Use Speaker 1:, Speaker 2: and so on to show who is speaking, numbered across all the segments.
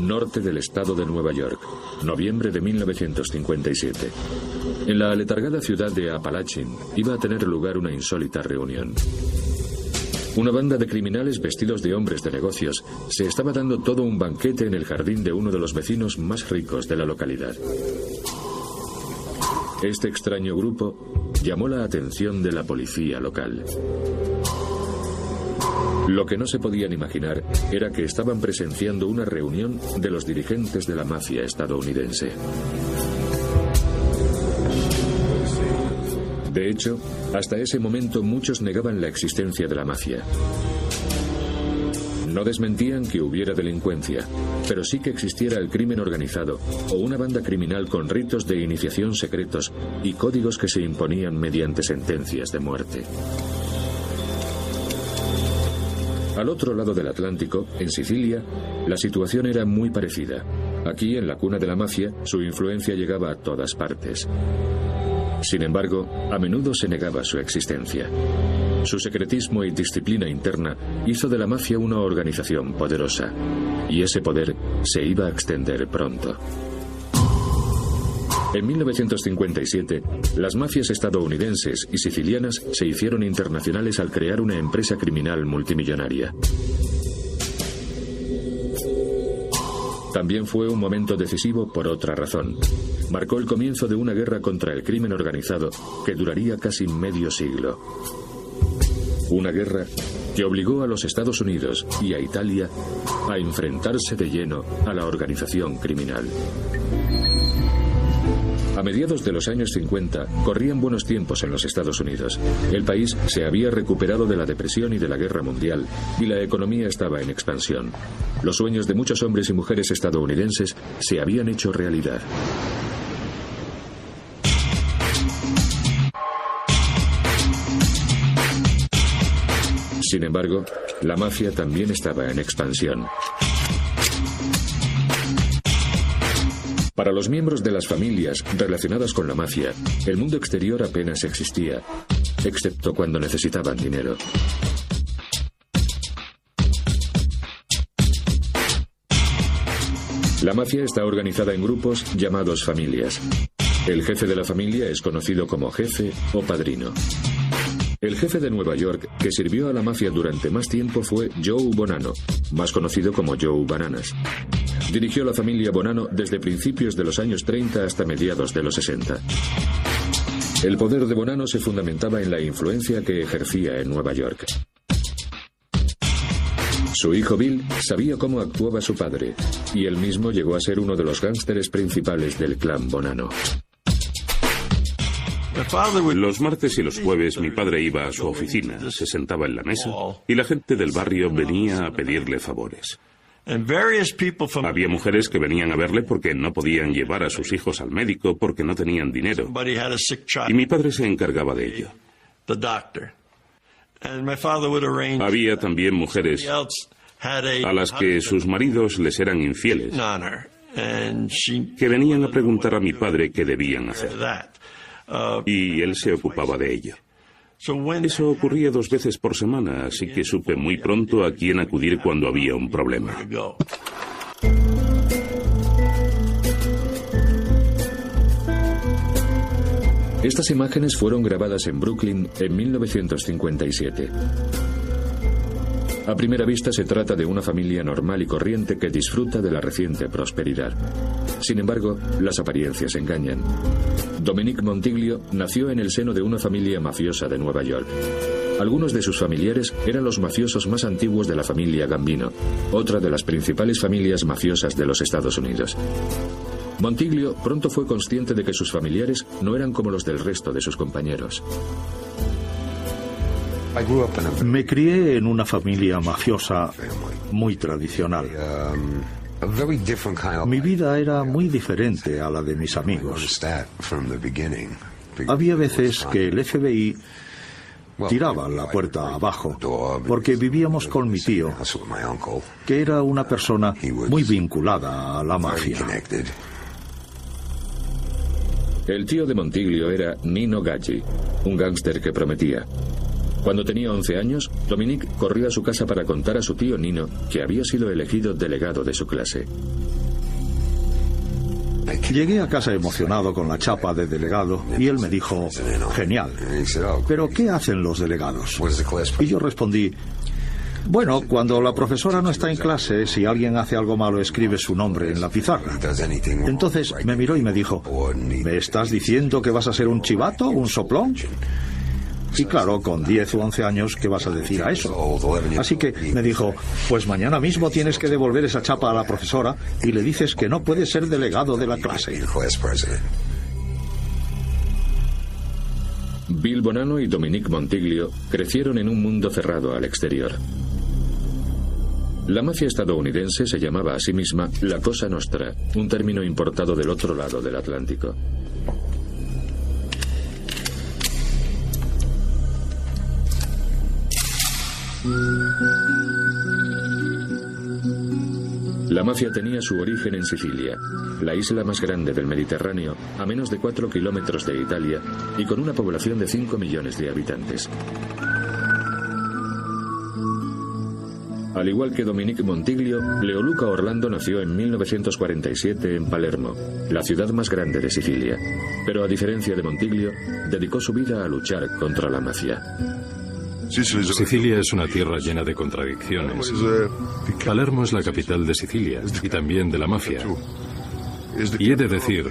Speaker 1: norte del estado de Nueva York, noviembre de 1957. En la aletargada ciudad de Apalachin iba a tener lugar una insólita reunión. Una banda de criminales vestidos de hombres de negocios se estaba dando todo un banquete en el jardín de uno de los vecinos más ricos de la localidad. Este extraño grupo llamó la atención de la policía local. Lo que no se podían imaginar era que estaban presenciando una reunión de los dirigentes de la mafia estadounidense. De hecho, hasta ese momento muchos negaban la existencia de la mafia. No desmentían que hubiera delincuencia, pero sí que existiera el crimen organizado o una banda criminal con ritos de iniciación secretos y códigos que se imponían mediante sentencias de muerte. Al otro lado del Atlántico, en Sicilia, la situación era muy parecida. Aquí, en la cuna de la mafia, su influencia llegaba a todas partes. Sin embargo, a menudo se negaba su existencia. Su secretismo y disciplina interna hizo de la mafia una organización poderosa, y ese poder se iba a extender pronto. En 1957, las mafias estadounidenses y sicilianas se hicieron internacionales al crear una empresa criminal multimillonaria. También fue un momento decisivo por otra razón. Marcó el comienzo de una guerra contra el crimen organizado que duraría casi medio siglo. Una guerra que obligó a los Estados Unidos y a Italia a enfrentarse de lleno a la organización criminal. A mediados de los años 50 corrían buenos tiempos en los Estados Unidos. El país se había recuperado de la depresión y de la guerra mundial y la economía estaba en expansión. Los sueños de muchos hombres y mujeres estadounidenses se habían hecho realidad. Sin embargo, la mafia también estaba en expansión. Para los miembros de las familias relacionadas con la mafia, el mundo exterior apenas existía, excepto cuando necesitaban dinero. La mafia está organizada en grupos llamados familias. El jefe de la familia es conocido como jefe o padrino. El jefe de Nueva York que sirvió a la mafia durante más tiempo fue Joe Bonanno, más conocido como Joe Bananas. Dirigió la familia Bonanno desde principios de los años 30 hasta mediados de los 60. El poder de Bonanno se fundamentaba en la influencia que ejercía en Nueva York. Su hijo Bill sabía cómo actuaba su padre, y él mismo llegó a ser uno de los gánsteres principales del clan Bonanno.
Speaker 2: Los martes y los jueves mi padre iba a su oficina, se sentaba en la mesa y la gente del barrio venía a pedirle favores. Había mujeres que venían a verle porque no podían llevar a sus hijos al médico porque no tenían dinero. Y mi padre se encargaba de ello. Había también mujeres a las que sus maridos les eran infieles, que venían a preguntar a mi padre qué debían hacer. Y él se ocupaba de ello. Eso ocurría dos veces por semana, así que supe muy pronto a quién acudir cuando había un problema.
Speaker 1: Estas imágenes fueron grabadas en Brooklyn en 1957. A primera vista se trata de una familia normal y corriente que disfruta de la reciente prosperidad. Sin embargo, las apariencias engañan. Dominique Montiglio nació en el seno de una familia mafiosa de Nueva York. Algunos de sus familiares eran los mafiosos más antiguos de la familia Gambino, otra de las principales familias mafiosas de los Estados Unidos. Montiglio pronto fue consciente de que sus familiares no eran como los del resto de sus compañeros.
Speaker 3: Me crié en una familia mafiosa muy tradicional. Mi vida era muy diferente a la de mis amigos. Había veces que el FBI tiraba la puerta abajo porque vivíamos con mi tío, que era una persona muy vinculada a la mafia.
Speaker 1: El tío de Montiglio era Nino Gaggi, un gángster que prometía. Cuando tenía 11 años, Dominique corrió a su casa para contar a su tío Nino que había sido elegido delegado de su clase.
Speaker 3: Llegué a casa emocionado con la chapa de delegado y él me dijo, genial, pero ¿qué hacen los delegados? Y yo respondí, bueno, cuando la profesora no está en clase, si alguien hace algo malo, escribe su nombre en la pizarra. Entonces me miró y me dijo, ¿me estás diciendo que vas a ser un chivato, un soplón? Y claro, con 10 o 11 años, ¿qué vas a decir a eso? Así que me dijo, pues mañana mismo tienes que devolver esa chapa a la profesora y le dices que no puede ser delegado de la clase.
Speaker 1: Bill Bonanno y Dominique Montiglio crecieron en un mundo cerrado al exterior. La mafia estadounidense se llamaba a sí misma la Cosa Nostra, un término importado del otro lado del Atlántico. La mafia tenía su origen en Sicilia, la isla más grande del Mediterráneo, a menos de 4 kilómetros de Italia y con una población de 5 millones de habitantes. Al igual que Dominique Montiglio, Leoluca Orlando nació en 1947 en Palermo, la ciudad más grande de Sicilia. Pero a diferencia de Montiglio, dedicó su vida a luchar contra la mafia.
Speaker 4: Sicilia es una tierra llena de contradicciones. Palermo es la capital de Sicilia y también de la mafia. Y he de decir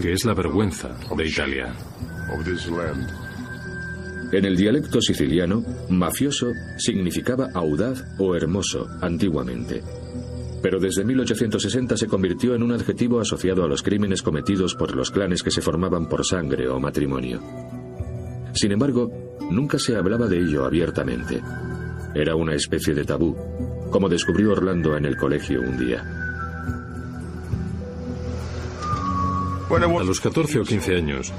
Speaker 4: que es la vergüenza de Italia.
Speaker 1: En el dialecto siciliano, mafioso significaba audaz o hermoso antiguamente. Pero desde 1860 se convirtió en un adjetivo asociado a los crímenes cometidos por los clanes que se formaban por sangre o matrimonio. Sin embargo, nunca se hablaba de ello abiertamente. Era una especie de tabú, como descubrió Orlando en el colegio un día.
Speaker 4: A los 14 o 15 años,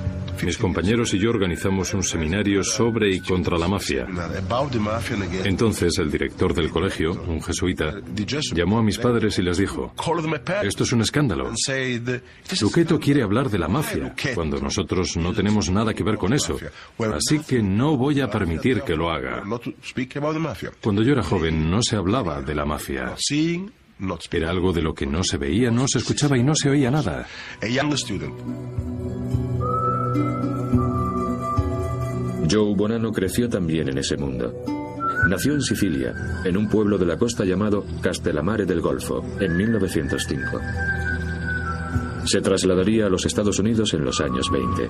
Speaker 4: mis compañeros y yo organizamos un seminario sobre y contra la mafia. Entonces el director del colegio, un jesuita, llamó a mis padres y les dijo, esto es un escándalo. Luqueto quiere hablar de la mafia, cuando nosotros no tenemos nada que ver con eso. Así que no voy a permitir que lo haga. Cuando yo era joven no se hablaba de la mafia. Era algo de lo que no se veía, no se escuchaba y no se oía nada.
Speaker 1: Joe Bonanno creció también en ese mundo. Nació en Sicilia, en un pueblo de la costa llamado Castellamare del Golfo, en 1905. Se trasladaría a los Estados Unidos en los años 20.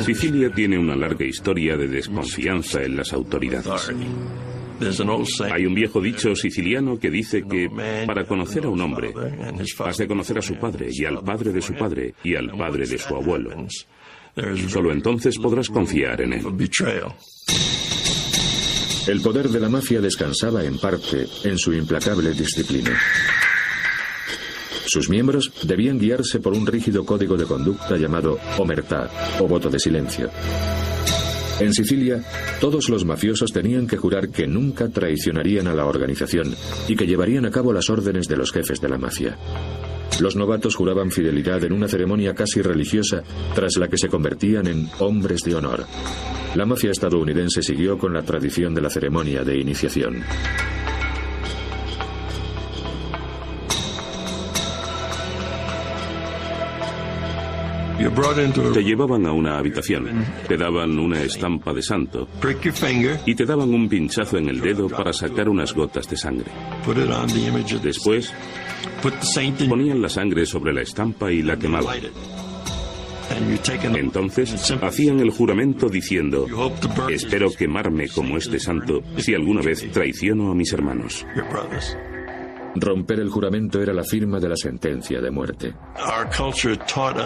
Speaker 2: Sicilia tiene una larga historia de desconfianza en las autoridades. Hay un viejo dicho siciliano que dice que para conocer a un hombre has de conocer a su padre y al padre de su padre y al padre de su abuelo. Solo entonces podrás confiar en él.
Speaker 1: El poder de la mafia descansaba en parte en su implacable disciplina. Sus miembros debían guiarse por un rígido código de conducta llamado omertà o voto de silencio. En Sicilia, todos los mafiosos tenían que jurar que nunca traicionarían a la organización y que llevarían a cabo las órdenes de los jefes de la mafia. Los novatos juraban fidelidad en una ceremonia casi religiosa tras la que se convertían en hombres de honor. La mafia estadounidense siguió con la tradición de la ceremonia de iniciación.
Speaker 2: Te llevaban a una habitación, te daban una estampa de santo y te daban un pinchazo en el dedo para sacar unas gotas de sangre. Después, ponían la sangre sobre la estampa y la quemaban. Entonces hacían el juramento diciendo, espero quemarme como este santo si alguna vez traiciono a mis hermanos.
Speaker 1: Romper el juramento era la firma de la sentencia de muerte.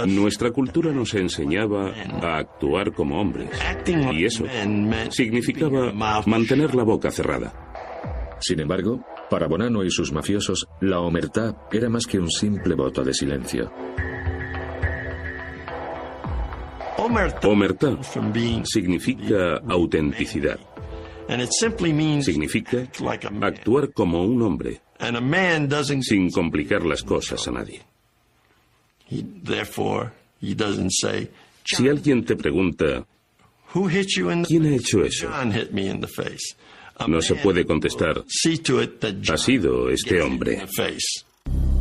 Speaker 2: Nuestra cultura nos enseñaba a actuar como hombres. Y eso significaba mantener la boca cerrada.
Speaker 1: Sin embargo, para Bonanno y sus mafiosos, la omertá era más que un simple voto de silencio.
Speaker 2: Omertá significa autenticidad. Significa actuar como un hombre sin complicar las cosas a nadie. Si alguien te pregunta, ¿quién ha hecho eso? No se puede contestar, ha sido este hombre.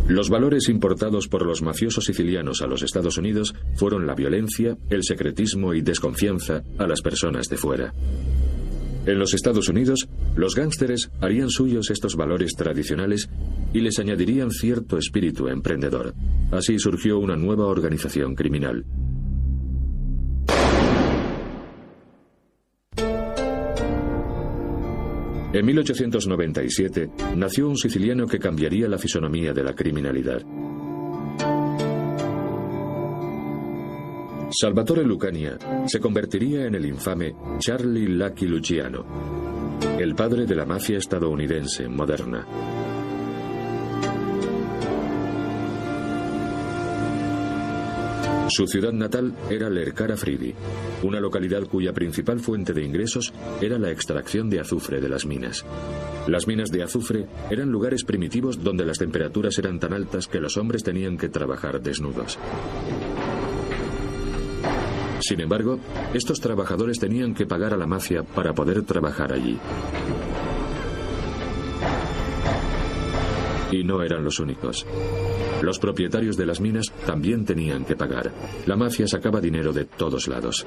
Speaker 1: Los valores importados por los mafiosos sicilianos a los Estados Unidos fueron la violencia, el secretismo y desconfianza a las personas de fuera. En los Estados Unidos, los gángsteres harían suyos estos valores tradicionales y les añadirían cierto espíritu emprendedor. Así surgió una nueva organización criminal. En 1897 nació un siciliano que cambiaría la fisonomía de la criminalidad. Salvatore Lucania se convertiría en el infame Charlie Lucky Luciano, el padre de la mafia estadounidense moderna. Su ciudad natal era Lercara Fridi, una localidad cuya principal fuente de ingresos era la extracción de azufre de las minas. Las minas de azufre eran lugares primitivos donde las temperaturas eran tan altas que los hombres tenían que trabajar desnudos. Sin embargo, estos trabajadores tenían que pagar a la mafia para poder trabajar allí. Y no eran los únicos. Los propietarios de las minas también tenían que pagar. La mafia sacaba dinero de todos lados.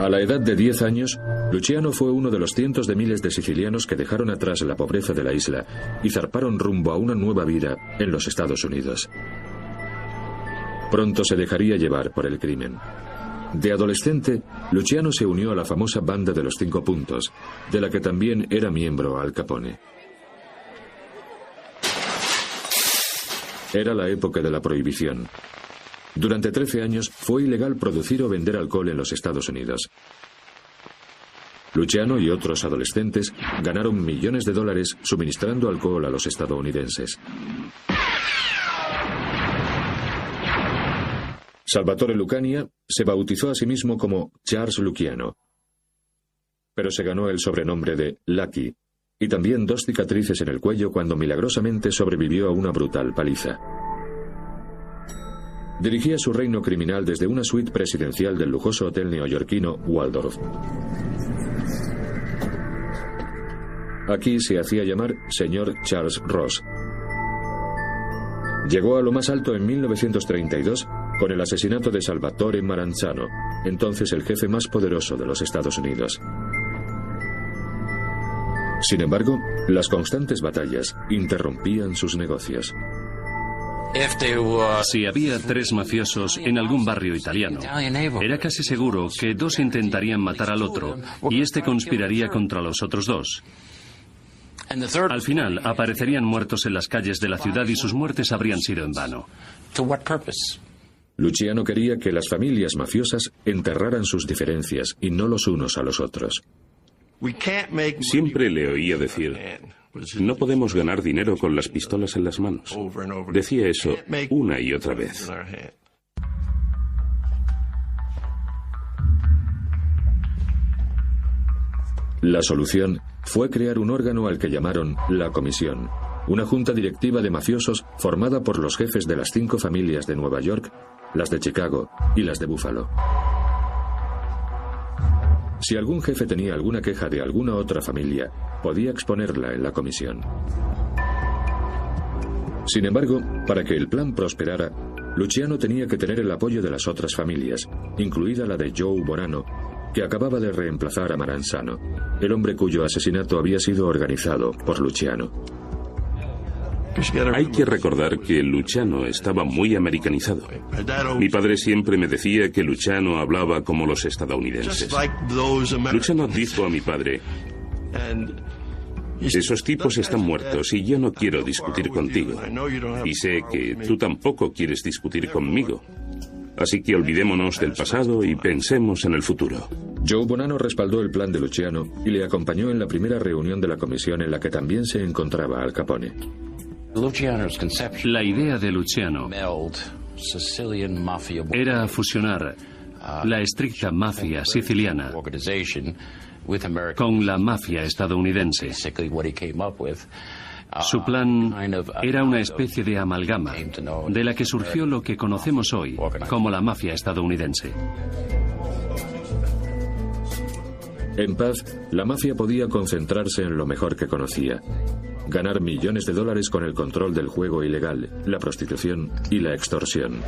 Speaker 1: A la edad de 10 años, Luciano fue uno de los cientos de miles de sicilianos que dejaron atrás la pobreza de la isla y zarparon rumbo a una nueva vida en los Estados Unidos. Pronto se dejaría llevar por el crimen. De adolescente, Luciano se unió a la famosa Banda de los Cinco Puntos, de la que también era miembro Al Capone. Era la época de la prohibición. Durante 13 años fue ilegal producir o vender alcohol en los Estados Unidos. Luciano y otros adolescentes ganaron millones de dólares suministrando alcohol a los estadounidenses. Salvatore Lucania se bautizó a sí mismo como Charles Luciano, pero se ganó el sobrenombre de Lucky y también dos cicatrices en el cuello cuando milagrosamente sobrevivió a una brutal paliza. Dirigía su reino criminal desde una suite presidencial del lujoso hotel neoyorquino Waldorf. Aquí se hacía llamar señor Charles Ross. Llegó a lo más alto en 1932 con el asesinato de Salvatore Maranzano, entonces el jefe más poderoso de los Estados Unidos. Sin embargo, las constantes batallas interrumpían sus negocios.
Speaker 5: Si había tres mafiosos en algún barrio italiano, era casi seguro que dos intentarían matar al otro y este conspiraría contra los otros dos. Al final aparecerían muertos en las calles de la ciudad y sus muertes habrían sido en vano.
Speaker 1: Luciano quería que las familias mafiosas enterraran sus diferencias y no los unos a los otros.
Speaker 2: Siempre le oía decir, no podemos ganar dinero con las pistolas en las manos. Decía eso una y otra vez.
Speaker 1: La solución fue crear un órgano al que llamaron la Comisión, una junta directiva de mafiosos formada por los jefes de las cinco familias de Nueva York las de Chicago y las de Buffalo. Si algún jefe tenía alguna queja de alguna otra familia, podía exponerla en la comisión. Sin embargo, para que el plan prosperara, Luciano tenía que tener el apoyo de las otras familias, incluida la de Joe Bonano, que acababa de reemplazar a Maranzano, el hombre cuyo asesinato había sido organizado por Luciano.
Speaker 2: Hay que recordar que Luciano estaba muy americanizado. Mi padre siempre me decía que Luciano hablaba como los estadounidenses. Luciano dijo a mi padre, esos tipos están muertos y yo no quiero discutir contigo. Y sé que tú tampoco quieres discutir conmigo. Así que olvidémonos del pasado y pensemos en el futuro.
Speaker 1: Joe Bonano respaldó el plan de Luciano y le acompañó en la primera reunión de la comisión en la que también se encontraba Al Capone.
Speaker 5: La idea de Luciano era fusionar la estricta mafia siciliana con la mafia estadounidense. Su plan era una especie de amalgama, de la que surgió lo que conocemos hoy como la mafia estadounidense.
Speaker 1: En paz, la mafia podía concentrarse en lo mejor que conocía, ganar millones de dólares con el control del juego ilegal, la prostitución y la extorsión.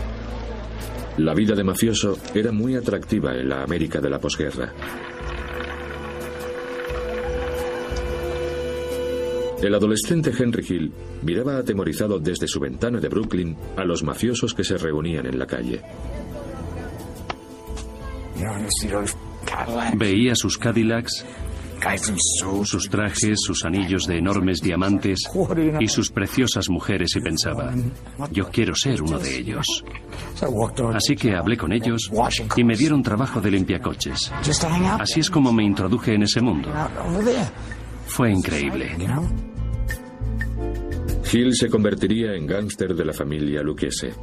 Speaker 1: La vida de mafioso era muy atractiva en la América de la posguerra. El adolescente Henry Hill miraba atemorizado desde su ventana de Brooklyn a los mafiosos que se reunían en la calle.
Speaker 5: Veía sus Cadillacs, sus trajes, sus anillos de enormes diamantes y sus preciosas mujeres y pensaba, yo quiero ser uno de ellos. Así que hablé con ellos y me dieron trabajo de limpiacoches. Así es como me introduje en ese mundo. Fue increíble.
Speaker 1: Hill se convertiría en gángster de la familia Lucchese.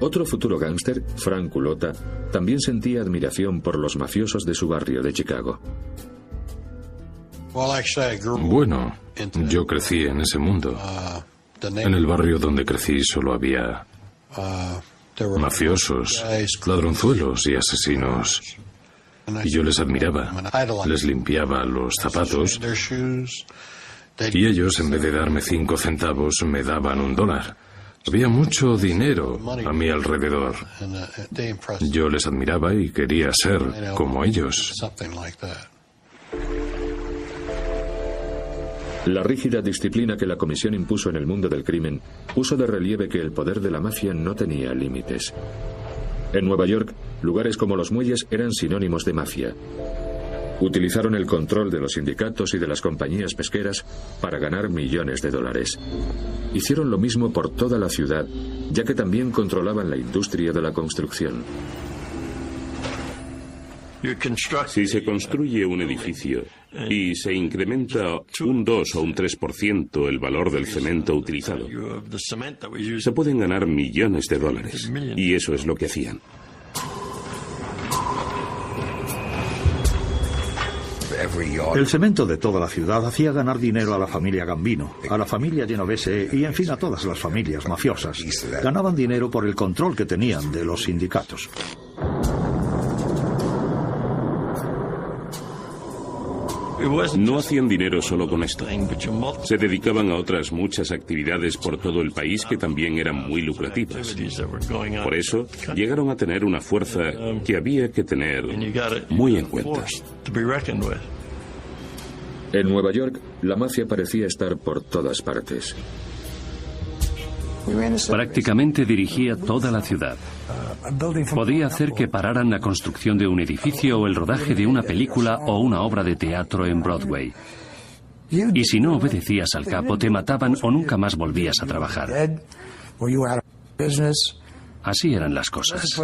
Speaker 1: Otro futuro gángster, Frank Culota, también sentía admiración por los mafiosos de su barrio de Chicago.
Speaker 4: Bueno, yo crecí en ese mundo. En el barrio donde crecí solo había mafiosos, ladronzuelos y asesinos. Y yo les admiraba. Les limpiaba los zapatos. Y ellos, en vez de darme cinco centavos, me daban un dólar. Había mucho dinero a mi alrededor. Yo les admiraba y quería ser como ellos.
Speaker 1: La rígida disciplina que la comisión impuso en el mundo del crimen puso de relieve que el poder de la mafia no tenía límites. En Nueva York, lugares como los muelles eran sinónimos de mafia. Utilizaron el control de los sindicatos y de las compañías pesqueras para ganar millones de dólares. Hicieron lo mismo por toda la ciudad, ya que también controlaban la industria de la construcción.
Speaker 2: Si se construye un edificio y se incrementa un 2 o un 3% el valor del cemento utilizado, se pueden ganar millones de dólares. Y eso es lo que hacían.
Speaker 3: El cemento de toda la ciudad hacía ganar dinero a la familia Gambino, a la familia Genovese y en fin a todas las familias mafiosas. Ganaban dinero por el control que tenían de los sindicatos.
Speaker 2: No hacían dinero solo con esto. Se dedicaban a otras muchas actividades por todo el país que también eran muy lucrativas. Por eso llegaron a tener una fuerza que había que tener muy en cuenta.
Speaker 1: En Nueva York, la mafia parecía estar por todas partes.
Speaker 5: Prácticamente dirigía toda la ciudad. Podía hacer que pararan la construcción de un edificio o el rodaje de una película o una obra de teatro en Broadway. Y si no obedecías al capo, te mataban o nunca más volvías a trabajar. Así eran las cosas.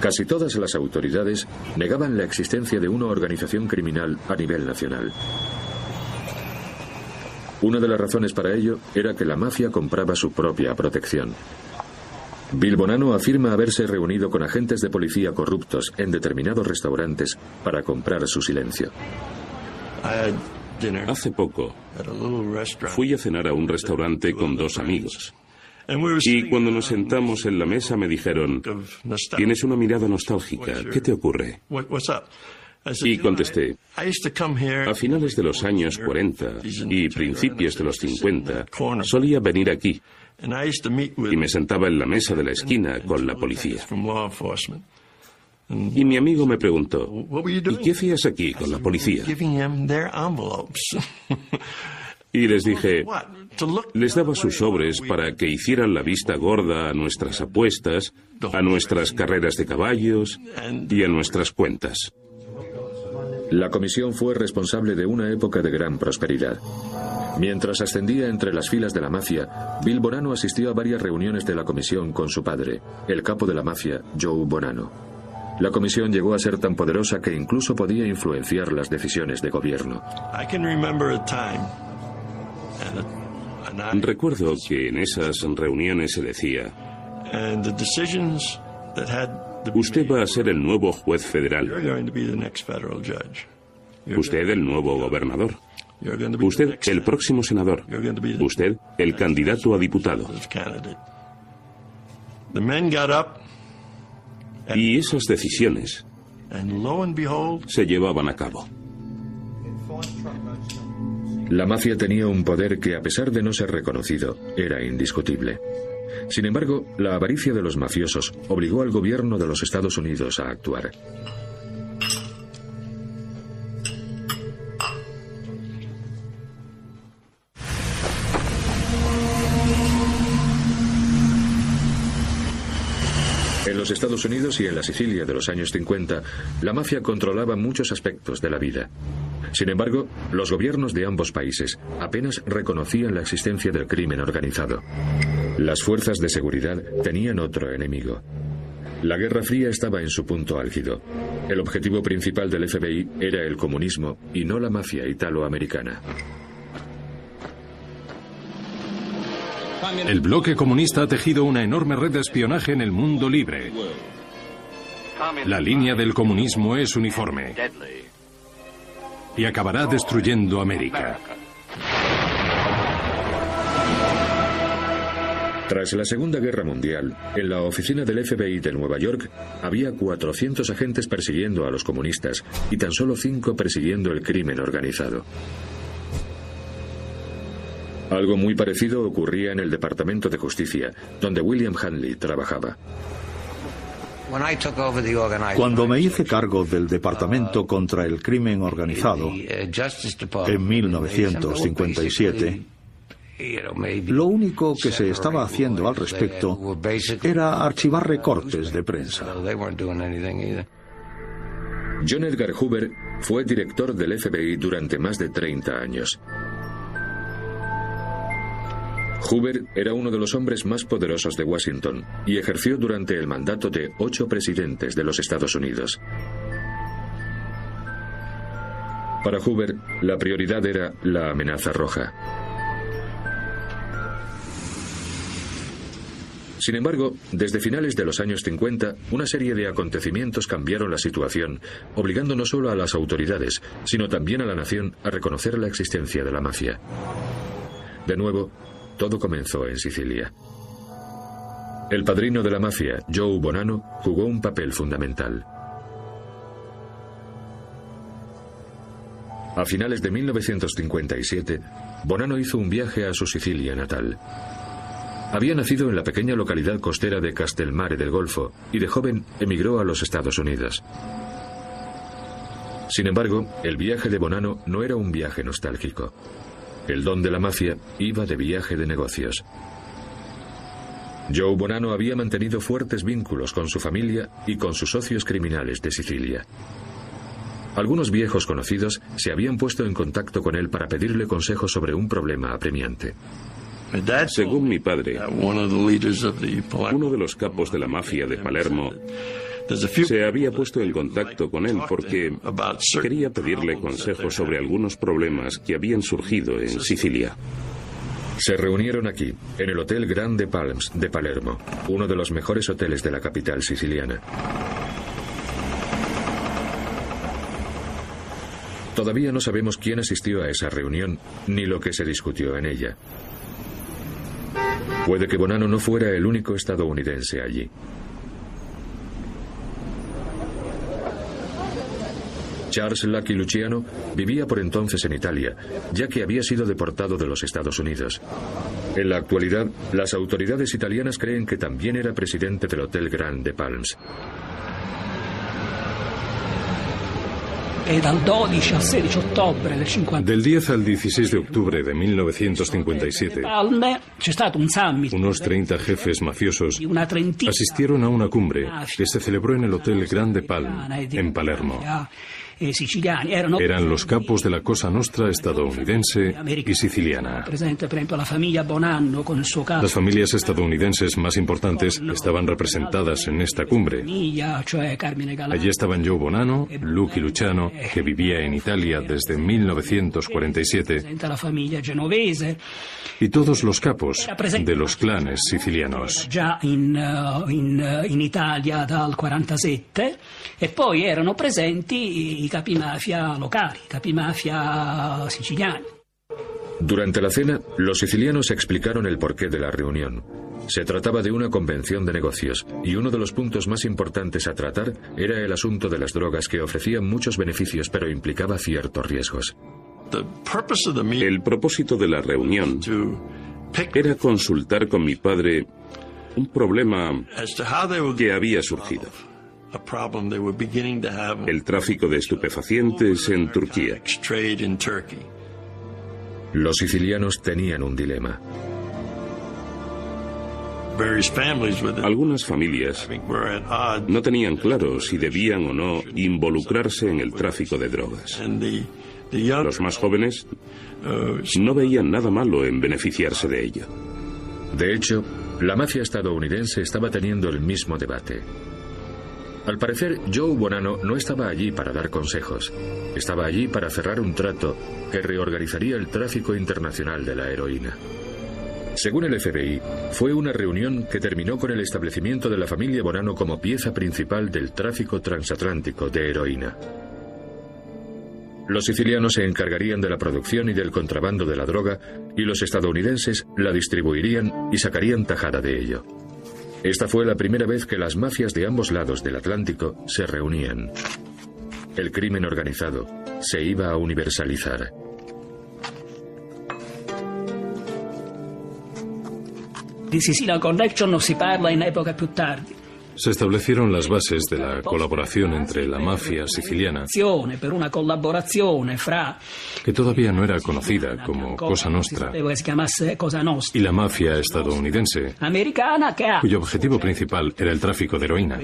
Speaker 1: Casi todas las autoridades negaban la existencia de una organización criminal a nivel nacional. Una de las razones para ello era que la mafia compraba su propia protección. Bill Bonano afirma haberse reunido con agentes de policía corruptos en determinados restaurantes para comprar su silencio.
Speaker 2: Hace poco fui a cenar a un restaurante con dos amigos. Y cuando nos sentamos en la mesa me dijeron, tienes una mirada nostálgica, ¿qué te ocurre? Y contesté, a finales de los años 40 y principios de los 50, solía venir aquí y me sentaba en la mesa de la esquina con la policía. Y mi amigo me preguntó, ¿y qué hacías aquí con la policía? Y les dije, les daba sus sobres para que hicieran la vista gorda a nuestras apuestas, a nuestras carreras de caballos y a nuestras cuentas.
Speaker 1: La comisión fue responsable de una época de gran prosperidad. Mientras ascendía entre las filas de la mafia, Bill Bonano asistió a varias reuniones de la comisión con su padre, el capo de la mafia, Joe Bonano. La comisión llegó a ser tan poderosa que incluso podía influenciar las decisiones de gobierno.
Speaker 2: Recuerdo que en esas reuniones se decía, Usted va a ser el nuevo juez federal. Usted el nuevo gobernador. Usted el próximo senador. Usted el candidato a diputado. Y esas decisiones se llevaban a cabo.
Speaker 1: La mafia tenía un poder que, a pesar de no ser reconocido, era indiscutible. Sin embargo, la avaricia de los mafiosos obligó al gobierno de los Estados Unidos a actuar. En los Estados Unidos y en la Sicilia de los años 50, la mafia controlaba muchos aspectos de la vida. Sin embargo, los gobiernos de ambos países apenas reconocían la existencia del crimen organizado. Las fuerzas de seguridad tenían otro enemigo. La Guerra Fría estaba en su punto álgido. El objetivo principal del FBI era el comunismo y no la mafia italoamericana.
Speaker 6: El bloque comunista ha tejido una enorme red de espionaje en el mundo libre. La línea del comunismo es uniforme y acabará destruyendo América.
Speaker 1: Tras la Segunda Guerra Mundial, en la oficina del FBI de Nueva York había 400 agentes persiguiendo a los comunistas y tan solo 5 persiguiendo el crimen organizado. Algo muy parecido ocurría en el Departamento de Justicia, donde William Hanley trabajaba.
Speaker 3: Cuando me hice cargo del Departamento contra el Crimen Organizado en 1957, lo único que se estaba haciendo al respecto era archivar recortes de prensa.
Speaker 1: John Edgar Hoover fue director del FBI durante más de 30 años. Hoover era uno de los hombres más poderosos de Washington y ejerció durante el mandato de ocho presidentes de los Estados Unidos. Para Hoover, la prioridad era la amenaza roja. Sin embargo, desde finales de los años 50, una serie de acontecimientos cambiaron la situación, obligando no solo a las autoridades, sino también a la nación a reconocer la existencia de la mafia. De nuevo, todo comenzó en Sicilia. El padrino de la mafia, Joe Bonanno, jugó un papel fundamental. A finales de 1957, Bonanno hizo un viaje a su Sicilia natal. Había nacido en la pequeña localidad costera de Castelmare del Golfo y de joven emigró a los Estados Unidos. Sin embargo, el viaje de Bonanno no era un viaje nostálgico. El don de la mafia iba de viaje de negocios. Joe Bonanno había mantenido fuertes vínculos con su familia y con sus socios criminales de Sicilia. Algunos viejos conocidos se habían puesto en contacto con él para pedirle consejos sobre un problema apremiante.
Speaker 2: Según mi padre, uno de los capos de la mafia de Palermo se había puesto en contacto con él porque quería pedirle consejos sobre algunos problemas que habían surgido en Sicilia.
Speaker 1: Se reunieron aquí, en el Hotel Grande Palms de Palermo, uno de los mejores hoteles de la capital siciliana. Todavía no sabemos quién asistió a esa reunión ni lo que se discutió en ella. Puede que Bonanno no fuera el único estadounidense allí. Charles Lucky Luciano vivía por entonces en Italia, ya que había sido deportado de los Estados Unidos. En la actualidad, las autoridades italianas creen que también era presidente del Hotel Grand de Palms.
Speaker 6: Del 10 al 16 de octubre de 1957, unos 30 jefes mafiosos asistieron a una cumbre que se celebró en el Hotel Grande Palm, en Palermo. Eh, Eran los capos de la Cosa Nostra estadounidense y siciliana. Las familias estadounidenses más importantes estaban representadas en esta cumbre. Allí estaban Joe Bonanno, Lucky Luciano, que vivía en Italia desde 1947, y todos los capos de los clanes sicilianos.
Speaker 7: Ya in Italia dal 47 e poi erano presenti
Speaker 6: capimafia locali, capimafia siciliani.
Speaker 1: Durante la cena, los sicilianos explicaron el porqué de la reunión. Se trataba de una convención de negocios y uno de los puntos más importantes a tratar era el asunto de las drogas que ofrecían muchos beneficios pero implicaba ciertos riesgos.
Speaker 8: El propósito de la reunión era consultar con mi padre un problema que había surgido. El tráfico de estupefacientes en Turquía.
Speaker 1: Los sicilianos tenían un dilema.
Speaker 8: Algunas familias no tenían claro si debían o no involucrarse en el tráfico de drogas. Los más jóvenes no veían nada malo en beneficiarse de ello.
Speaker 1: De hecho, la mafia estadounidense estaba teniendo el mismo debate. Al parecer, Joe Bonanno no estaba allí para dar consejos. Estaba allí para cerrar un trato que reorganizaría el tráfico internacional de la heroína. Según el FBI, fue una reunión que terminó con el establecimiento de la familia Bonanno como pieza principal del tráfico transatlántico de heroína. Los sicilianos se encargarían de la producción y del contrabando de la droga y los estadounidenses la distribuirían y sacarían tajada de ello. Esta fue la primera vez que las mafias de ambos lados del Atlántico se reunían. El crimen organizado se iba a universalizar.
Speaker 6: Di Connection non si parla in epoca più tardi.
Speaker 4: Se establecieron las bases de la colaboración entre la mafia siciliana, que todavía no era conocida como Cosa Nostra, y la mafia estadounidense, cuyo objetivo principal era el tráfico de heroína.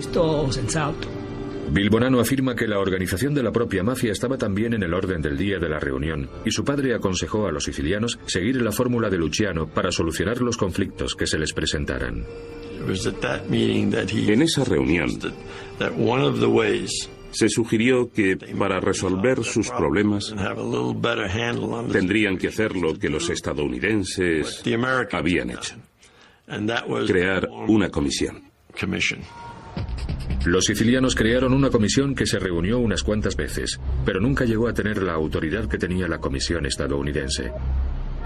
Speaker 1: Bilbonano afirma que la organización de la propia mafia estaba también en el orden del día de la reunión, y su padre aconsejó a los sicilianos seguir la fórmula de Luciano para solucionar los conflictos que se les presentaran.
Speaker 8: En esa reunión se sugirió que para resolver sus problemas tendrían que hacer lo que los estadounidenses habían hecho, crear una comisión.
Speaker 1: Los sicilianos crearon una comisión que se reunió unas cuantas veces, pero nunca llegó a tener la autoridad que tenía la comisión estadounidense.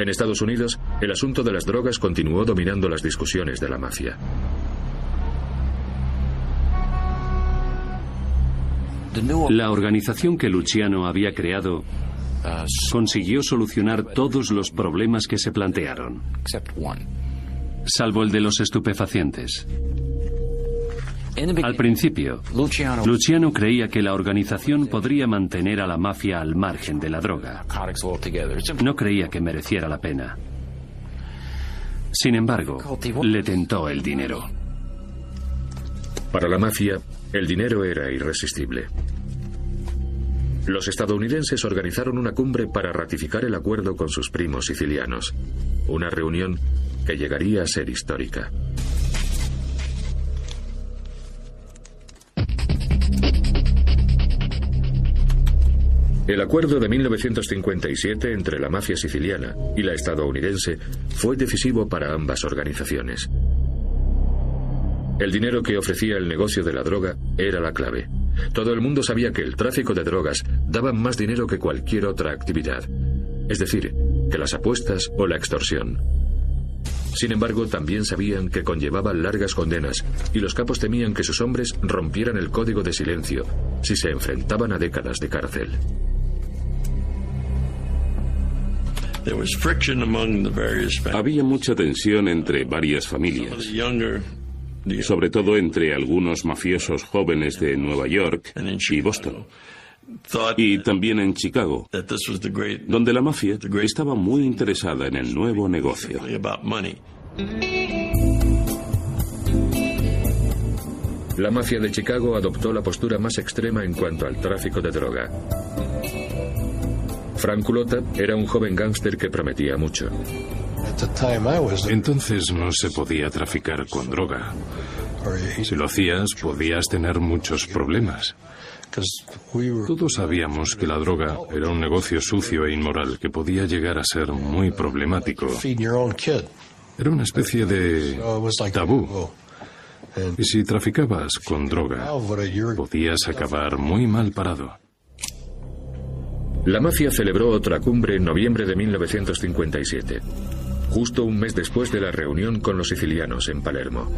Speaker 1: En Estados Unidos, el asunto de las drogas continuó dominando las discusiones de la mafia. La organización que Luciano había creado consiguió solucionar todos los problemas que se plantearon, salvo el de los estupefacientes. Al principio, Luciano creía que la organización podría mantener a la mafia al margen de la droga. No creía que mereciera la pena. Sin embargo, le tentó el dinero. Para la mafia, el dinero era irresistible. Los estadounidenses organizaron una cumbre para ratificar el acuerdo con sus primos sicilianos. Una reunión que llegaría a ser histórica. El acuerdo de 1957 entre la mafia siciliana y la estadounidense fue decisivo para ambas organizaciones. El dinero que ofrecía el negocio de la droga era la clave. Todo el mundo sabía que el tráfico de drogas daba más dinero que cualquier otra actividad, es decir, que las apuestas o la extorsión. Sin embargo, también sabían que conllevaba largas condenas y los capos temían que sus hombres rompieran el código de silencio si se enfrentaban a décadas de cárcel.
Speaker 8: Había mucha tensión entre varias familias, sobre todo entre algunos mafiosos jóvenes de Nueva York y Boston, y también en Chicago, donde la mafia estaba muy interesada en el nuevo negocio.
Speaker 1: La mafia de Chicago adoptó la postura más extrema en cuanto al tráfico de droga. Frank Culota era un joven gángster que prometía mucho.
Speaker 4: Entonces no se podía traficar con droga. Si lo hacías, podías tener muchos problemas. Todos sabíamos que la droga era un negocio sucio e inmoral que podía llegar a ser muy problemático. Era una especie de tabú. Y si traficabas con droga, podías acabar muy mal parado.
Speaker 1: La mafia celebró otra cumbre en noviembre de 1957, justo un mes después de la reunión con los sicilianos en Palermo.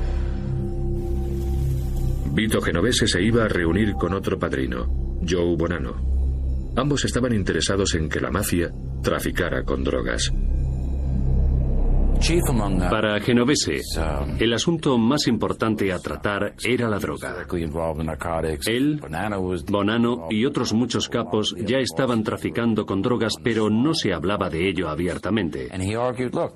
Speaker 1: Vito Genovese se iba a reunir con otro padrino, Joe Bonanno. Ambos estaban interesados en que la mafia traficara con drogas.
Speaker 5: Para Genovese, el asunto más importante a tratar era la droga. Él, Bonano y otros muchos capos ya estaban traficando con drogas, pero no se hablaba de ello abiertamente.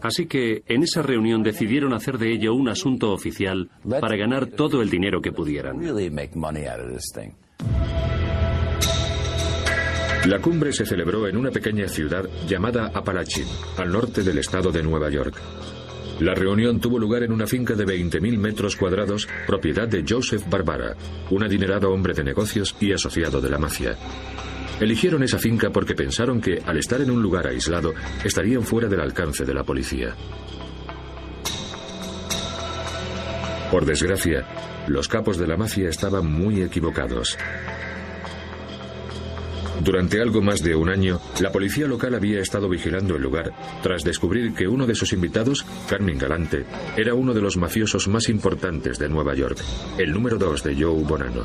Speaker 5: Así que en esa reunión decidieron hacer de ello un asunto oficial para ganar todo el dinero que pudieran.
Speaker 1: La cumbre se celebró en una pequeña ciudad llamada Apalachin, al norte del estado de Nueva York. La reunión tuvo lugar en una finca de 20.000 metros cuadrados, propiedad de Joseph Barbara, un adinerado hombre de negocios y asociado de la mafia. Eligieron esa finca porque pensaron que, al estar en un lugar aislado, estarían fuera del alcance de la policía. Por desgracia, los capos de la mafia estaban muy equivocados. Durante algo más de un año, la policía local había estado vigilando el lugar tras descubrir que uno de sus invitados, Carmen Galante, era uno de los mafiosos más importantes de Nueva York, el número dos de Joe Bonanno.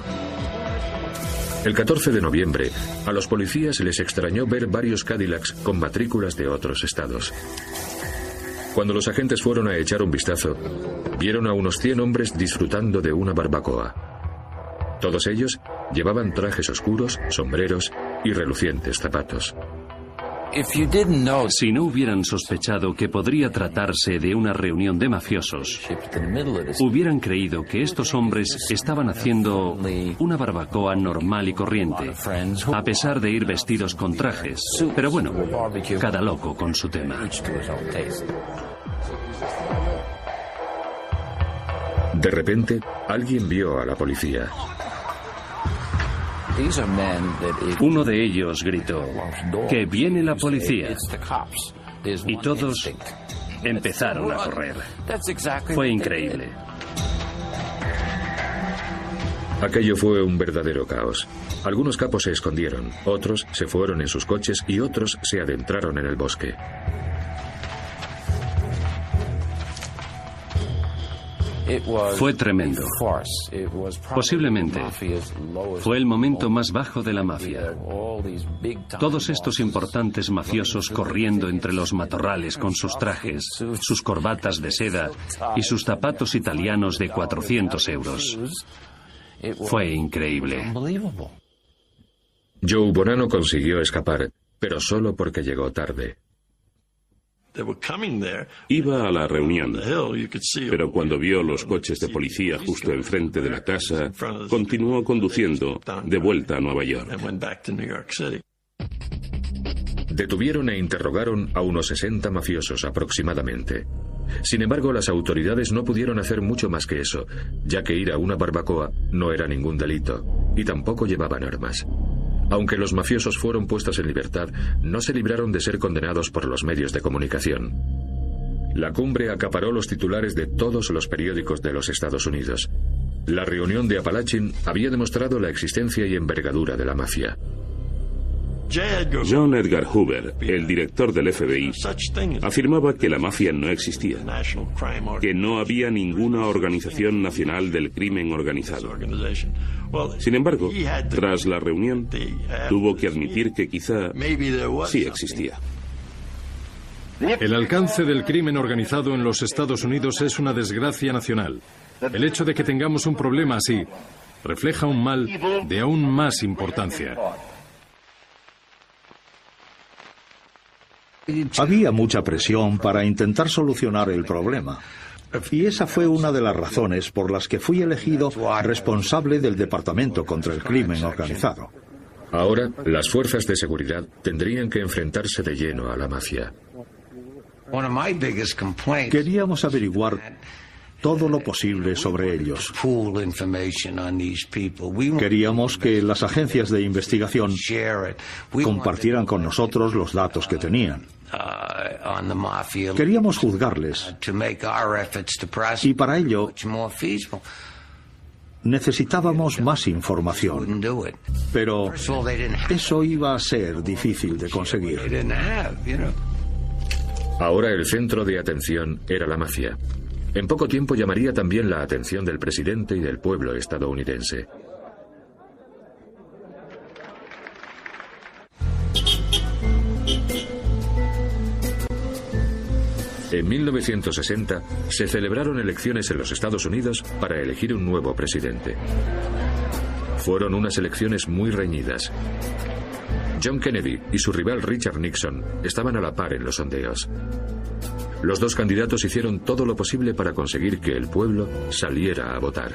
Speaker 1: El 14 de noviembre, a los policías les extrañó ver varios Cadillacs con matrículas de otros estados. Cuando los agentes fueron a echar un vistazo, vieron a unos 100 hombres disfrutando de una barbacoa. Todos ellos llevaban trajes oscuros, sombreros y relucientes zapatos.
Speaker 5: Si no hubieran sospechado que podría tratarse de una reunión de mafiosos, hubieran creído que estos hombres estaban haciendo una barbacoa normal y corriente, a pesar de ir vestidos con trajes. Pero bueno, cada loco con su tema.
Speaker 1: De repente, alguien vio a la policía.
Speaker 5: Uno de ellos gritó, que viene la policía. Y todos empezaron a correr. Fue increíble.
Speaker 1: Aquello fue un verdadero caos. Algunos capos se escondieron, otros se fueron en sus coches y otros se adentraron en el bosque.
Speaker 5: Fue tremendo. Posiblemente fue el momento más bajo de la mafia. Todos estos importantes mafiosos corriendo entre los matorrales con sus trajes, sus corbatas de seda y sus zapatos italianos de 400 euros. Fue increíble.
Speaker 1: Joe Bonanno consiguió escapar, pero solo porque llegó tarde.
Speaker 2: Iba a la reunión, pero cuando vio los coches de policía justo enfrente de la casa, continuó conduciendo de vuelta a Nueva York.
Speaker 1: Detuvieron e interrogaron a unos 60 mafiosos aproximadamente. Sin embargo, las autoridades no pudieron hacer mucho más que eso, ya que ir a una barbacoa no era ningún delito, y tampoco llevaban armas. Aunque los mafiosos fueron puestos en libertad, no se libraron de ser condenados por los medios de comunicación. La cumbre acaparó los titulares de todos los periódicos de los Estados Unidos. La reunión de Apalachin había demostrado la existencia y envergadura de la mafia.
Speaker 2: John Edgar Hoover, el director del FBI, afirmaba que la mafia no existía, que no había ninguna organización nacional del crimen organizado. Sin embargo, tras la reunión, tuvo que admitir que quizá sí existía.
Speaker 6: El alcance del crimen organizado en los Estados Unidos es una desgracia nacional. El hecho de que tengamos un problema así refleja un mal de aún más importancia.
Speaker 3: Había mucha presión para intentar solucionar el problema. Y esa fue una de las razones por las que fui elegido responsable del Departamento contra el Crimen Organizado.
Speaker 1: Ahora, las fuerzas de seguridad tendrían que enfrentarse de lleno a la mafia.
Speaker 3: Queríamos averiguar todo lo posible sobre ellos. Queríamos que las agencias de investigación compartieran con nosotros los datos que tenían. Queríamos juzgarles y para ello necesitábamos más información. Pero eso iba a ser difícil de conseguir.
Speaker 1: Ahora el centro de atención era la mafia. En poco tiempo llamaría también la atención del presidente y del pueblo estadounidense. En 1960 se celebraron elecciones en los Estados Unidos para elegir un nuevo presidente. Fueron unas elecciones muy reñidas. John Kennedy y su rival Richard Nixon estaban a la par en los sondeos. Los dos candidatos hicieron todo lo posible para conseguir que el pueblo saliera a votar.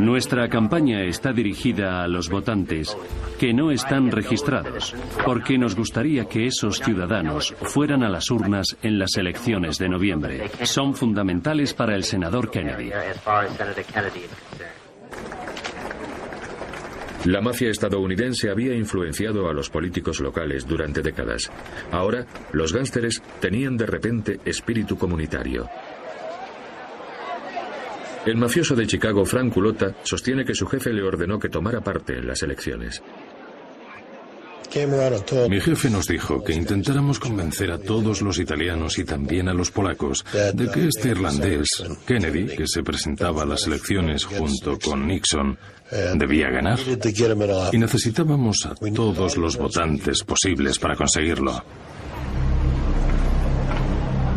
Speaker 5: Nuestra campaña está dirigida a los votantes que no están registrados, porque nos gustaría que esos ciudadanos fueran a las urnas en las elecciones de noviembre. Son fundamentales para el senador Kennedy.
Speaker 1: La mafia estadounidense había influenciado a los políticos locales durante décadas. Ahora, los gánsteres tenían de repente espíritu comunitario. El mafioso de Chicago, Frank Culotta, sostiene que su jefe le ordenó que tomara parte en las elecciones.
Speaker 6: Mi jefe nos dijo que intentáramos convencer a todos los italianos y también a los polacos de que este irlandés, Kennedy, que se presentaba a las elecciones junto con Nixon, debía ganar. Y necesitábamos a todos los votantes posibles para conseguirlo.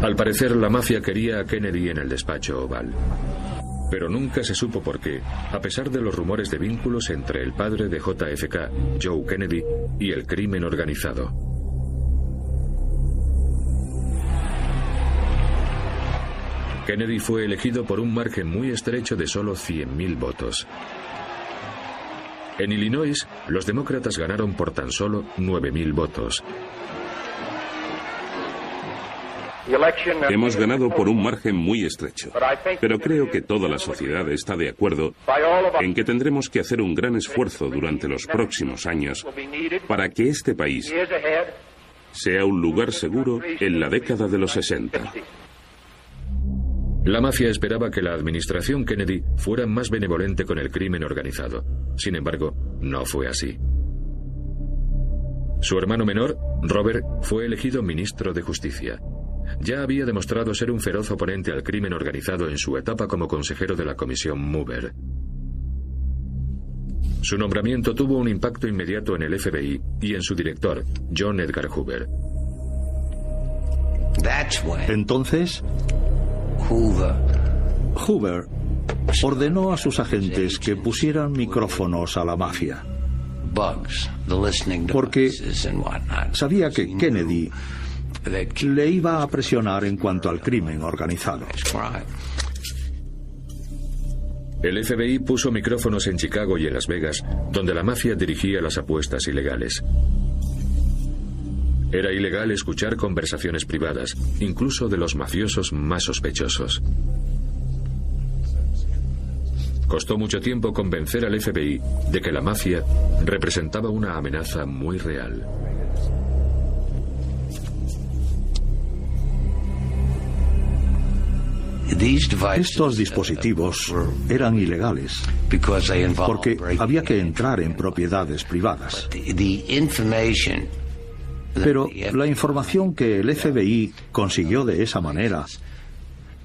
Speaker 1: Al parecer, la mafia quería a Kennedy en el despacho oval. Pero nunca se supo por qué, a pesar de los rumores de vínculos entre el padre de JFK, Joe Kennedy, y el crimen organizado. Kennedy fue elegido por un margen muy estrecho de solo 100.000 votos. En Illinois, los demócratas ganaron por tan solo 9.000 votos.
Speaker 2: Hemos ganado por un margen muy estrecho, pero creo que toda la sociedad está de acuerdo en que tendremos que hacer un gran esfuerzo durante los próximos años para que este país sea un lugar seguro en la década de los 60.
Speaker 1: La mafia esperaba que la administración Kennedy fuera más benevolente con el crimen organizado. Sin embargo, no fue así. Su hermano menor, Robert, fue elegido ministro de Justicia. Ya había demostrado ser un feroz oponente al crimen organizado en su etapa como consejero de la comisión Mover. Su nombramiento tuvo un impacto inmediato en el FBI y en su director, John Edgar Hoover.
Speaker 3: Entonces, Hoover ordenó a sus agentes que pusieran micrófonos a la mafia. Porque sabía que Kennedy le iba a presionar en cuanto al crimen organizado.
Speaker 1: El FBI puso micrófonos en Chicago y en Las Vegas, donde la mafia dirigía las apuestas ilegales. Era ilegal escuchar conversaciones privadas, incluso de los mafiosos más sospechosos. Costó mucho tiempo convencer al FBI de que la mafia representaba una amenaza muy real.
Speaker 3: Estos dispositivos eran ilegales porque había que entrar en propiedades privadas. Pero la información que el FBI consiguió de esa manera,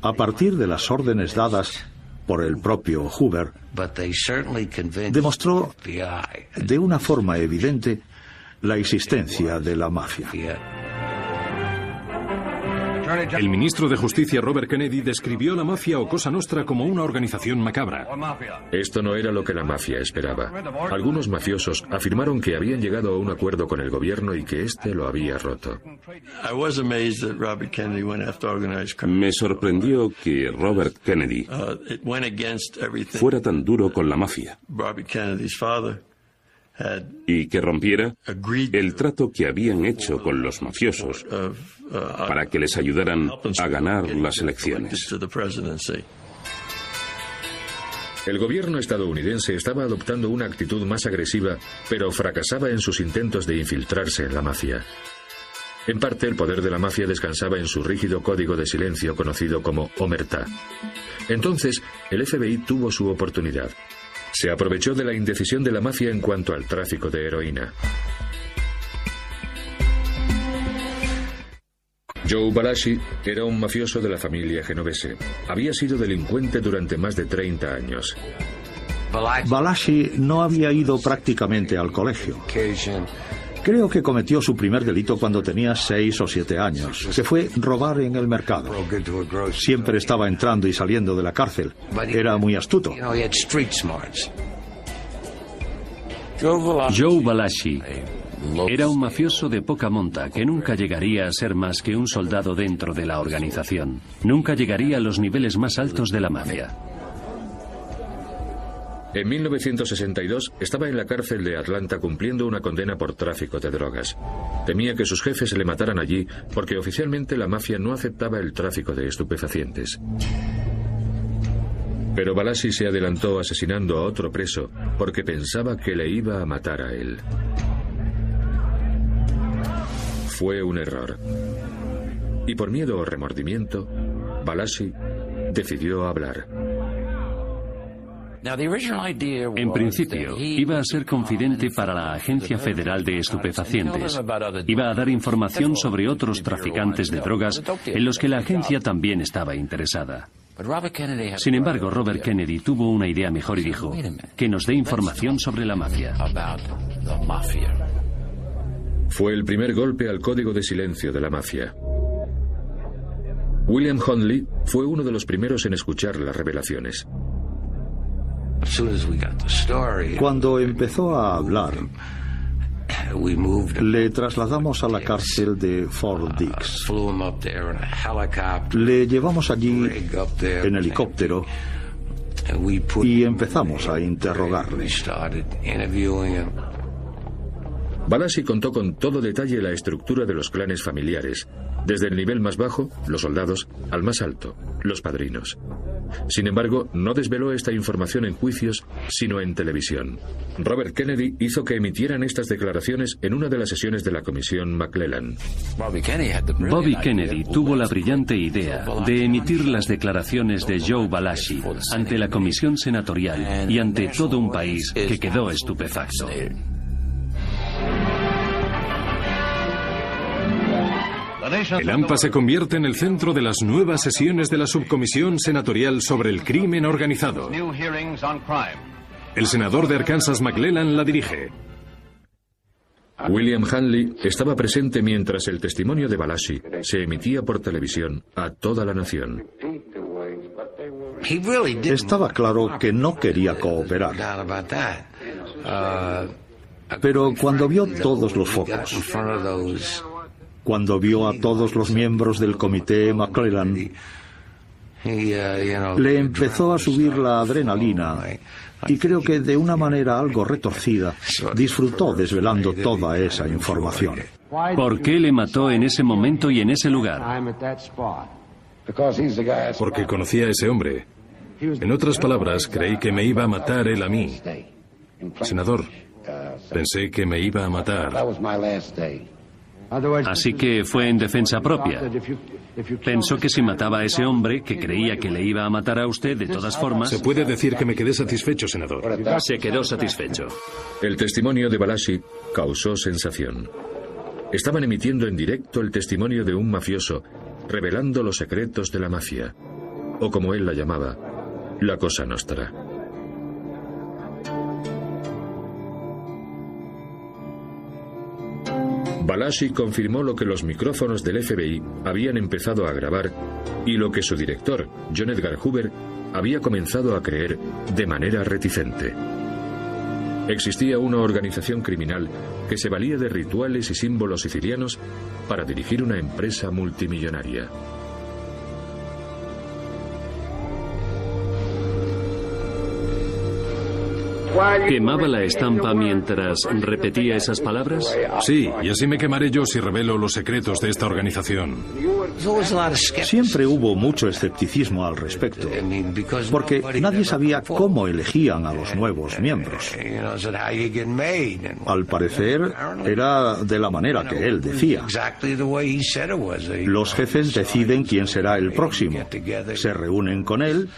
Speaker 3: a partir de las órdenes dadas por el propio Hoover, demostró de una forma evidente la existencia de la mafia.
Speaker 6: El ministro de Justicia Robert Kennedy describió la mafia o Cosa Nostra como una organización macabra.
Speaker 1: Esto no era lo que la mafia esperaba. Algunos mafiosos afirmaron que habían llegado a un acuerdo con el gobierno y que éste lo había roto.
Speaker 2: Me sorprendió que Robert Kennedy fuera tan duro con la mafia y que rompiera el trato que habían hecho con los mafiosos para que les ayudaran a ganar las elecciones.
Speaker 1: El gobierno estadounidense estaba adoptando una actitud más agresiva, pero fracasaba en sus intentos de infiltrarse en la mafia. En parte, el poder de la mafia descansaba en su rígido código de silencio conocido como omertá. Entonces, el FBI tuvo su oportunidad. Se aprovechó de la indecisión de la mafia en cuanto al tráfico de heroína. Joe Balashi era un mafioso de la familia genovese. Había sido delincuente durante más de 30 años.
Speaker 3: Balashi no había ido prácticamente al colegio. Creo que cometió su primer delito cuando tenía seis o siete años, Se fue robar en el mercado. Siempre estaba entrando y saliendo de la cárcel. Era muy astuto.
Speaker 5: Joe Balashi era un mafioso de poca monta que nunca llegaría a ser más que un soldado dentro de la organización. Nunca llegaría a los niveles más altos de la mafia.
Speaker 1: En 1962 estaba en la cárcel de Atlanta cumpliendo una condena por tráfico de drogas. Temía que sus jefes le mataran allí porque oficialmente la mafia no aceptaba el tráfico de estupefacientes. Pero Balassi se adelantó asesinando a otro preso porque pensaba que le iba a matar a él. Fue un error. Y por miedo o remordimiento, Balassi decidió hablar.
Speaker 5: En principio, iba a ser confidente para la Agencia Federal de Estupefacientes. Iba a dar información sobre otros traficantes de drogas en los que la agencia también estaba interesada. Sin embargo, Robert Kennedy tuvo una idea mejor y dijo, que nos dé información sobre la mafia.
Speaker 1: Fue el primer golpe al código de silencio de la mafia. William Hundley fue uno de los primeros en escuchar las revelaciones.
Speaker 3: Cuando empezó a hablar, le trasladamos a la cárcel de Fort Dix. Le llevamos allí en helicóptero y empezamos a interrogarle.
Speaker 1: Balassi contó con todo detalle la estructura de los clanes familiares, desde el nivel más bajo, los soldados, al más alto, los padrinos. Sin embargo, no desveló esta información en juicios, sino en televisión. Robert Kennedy hizo que emitieran estas declaraciones en una de las sesiones de la comisión McClellan.
Speaker 5: Bobby Kennedy tuvo la brillante idea de emitir las declaraciones de Joe Balashi ante la comisión senatorial y ante todo un país que quedó estupefacto.
Speaker 6: El AMPA se convierte en el centro de las nuevas sesiones de la Subcomisión Senatorial sobre el Crimen Organizado. El senador de Arkansas McClellan la dirige.
Speaker 1: William Hanley estaba presente mientras el testimonio de Balashi se emitía por televisión a toda la nación.
Speaker 3: Estaba claro que no quería cooperar. Pero cuando vio todos los focos, cuando vio a todos los miembros del comité McClellan, le empezó a subir la adrenalina y creo que de una manera algo retorcida disfrutó desvelando toda esa información.
Speaker 5: ¿Por qué le mató en ese momento y en ese lugar?
Speaker 6: Porque conocía a ese hombre. En otras palabras, creí que me iba a matar él a mí. Senador, pensé que me iba a matar.
Speaker 5: Así que fue en defensa propia. Pensó que si mataba a ese hombre, que creía que le iba a matar a usted de todas formas...
Speaker 6: Se puede decir que me quedé satisfecho, senador.
Speaker 5: Se quedó satisfecho.
Speaker 1: El testimonio de Balashi causó sensación. Estaban emitiendo en directo el testimonio de un mafioso, revelando los secretos de la mafia, o como él la llamaba, la cosa nostra. Balashi confirmó lo que los micrófonos del FBI habían empezado a grabar y lo que su director, John Edgar Hoover, había comenzado a creer de manera reticente. Existía una organización criminal que se valía de rituales y símbolos sicilianos para dirigir una empresa multimillonaria.
Speaker 5: ¿Quemaba la estampa mientras repetía esas palabras?
Speaker 4: Sí, y así me quemaré yo si revelo los secretos de esta organización.
Speaker 3: Siempre hubo mucho escepticismo al respecto, porque nadie sabía cómo elegían a los nuevos miembros. Al parecer, era de la manera que él decía. Los jefes deciden quién será el próximo. Se reúnen con él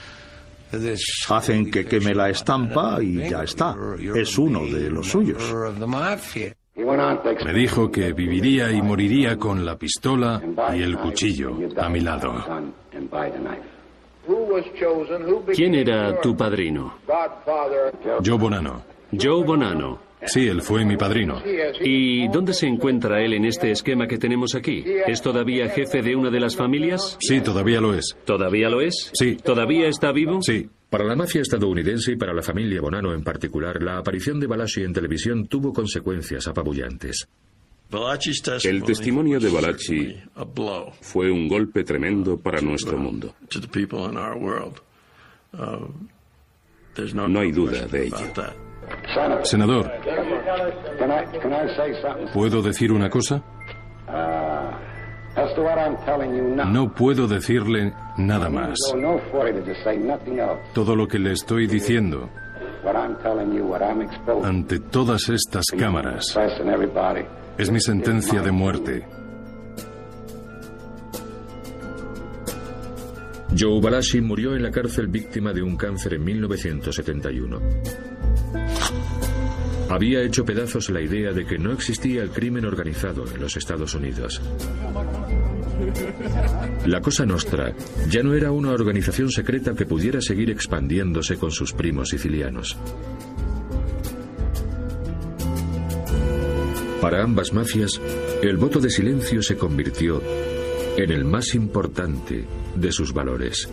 Speaker 3: hacen que queme la estampa y ya está. Es uno de los suyos.
Speaker 4: Me dijo que viviría y moriría con la pistola y el cuchillo a mi lado.
Speaker 5: ¿Quién era tu padrino?
Speaker 4: Joe Bonano.
Speaker 5: Joe Bonano.
Speaker 4: Sí, él fue mi padrino.
Speaker 5: ¿Y dónde se encuentra él en este esquema que tenemos aquí? ¿Es todavía jefe de una de las familias?
Speaker 4: Sí, todavía lo es.
Speaker 5: ¿Todavía lo es?
Speaker 4: Sí.
Speaker 5: ¿Todavía está vivo?
Speaker 4: Sí.
Speaker 1: Para la mafia estadounidense y para la familia Bonano en particular, la aparición de Balashi en televisión tuvo consecuencias apabullantes.
Speaker 2: El testimonio de Balachi fue un golpe tremendo para nuestro mundo. No hay duda de ello.
Speaker 4: Senador, ¿puedo decir una cosa? No puedo decirle nada más. Todo lo que le estoy diciendo ante todas estas cámaras es mi sentencia de muerte.
Speaker 1: Joe Balashi murió en la cárcel víctima de un cáncer en 1971. Había hecho pedazos la idea de que no existía el crimen organizado en los Estados Unidos. La Cosa Nostra ya no era una organización secreta que pudiera seguir expandiéndose con sus primos sicilianos. Para ambas mafias, el voto de silencio se convirtió en el más importante de sus valores.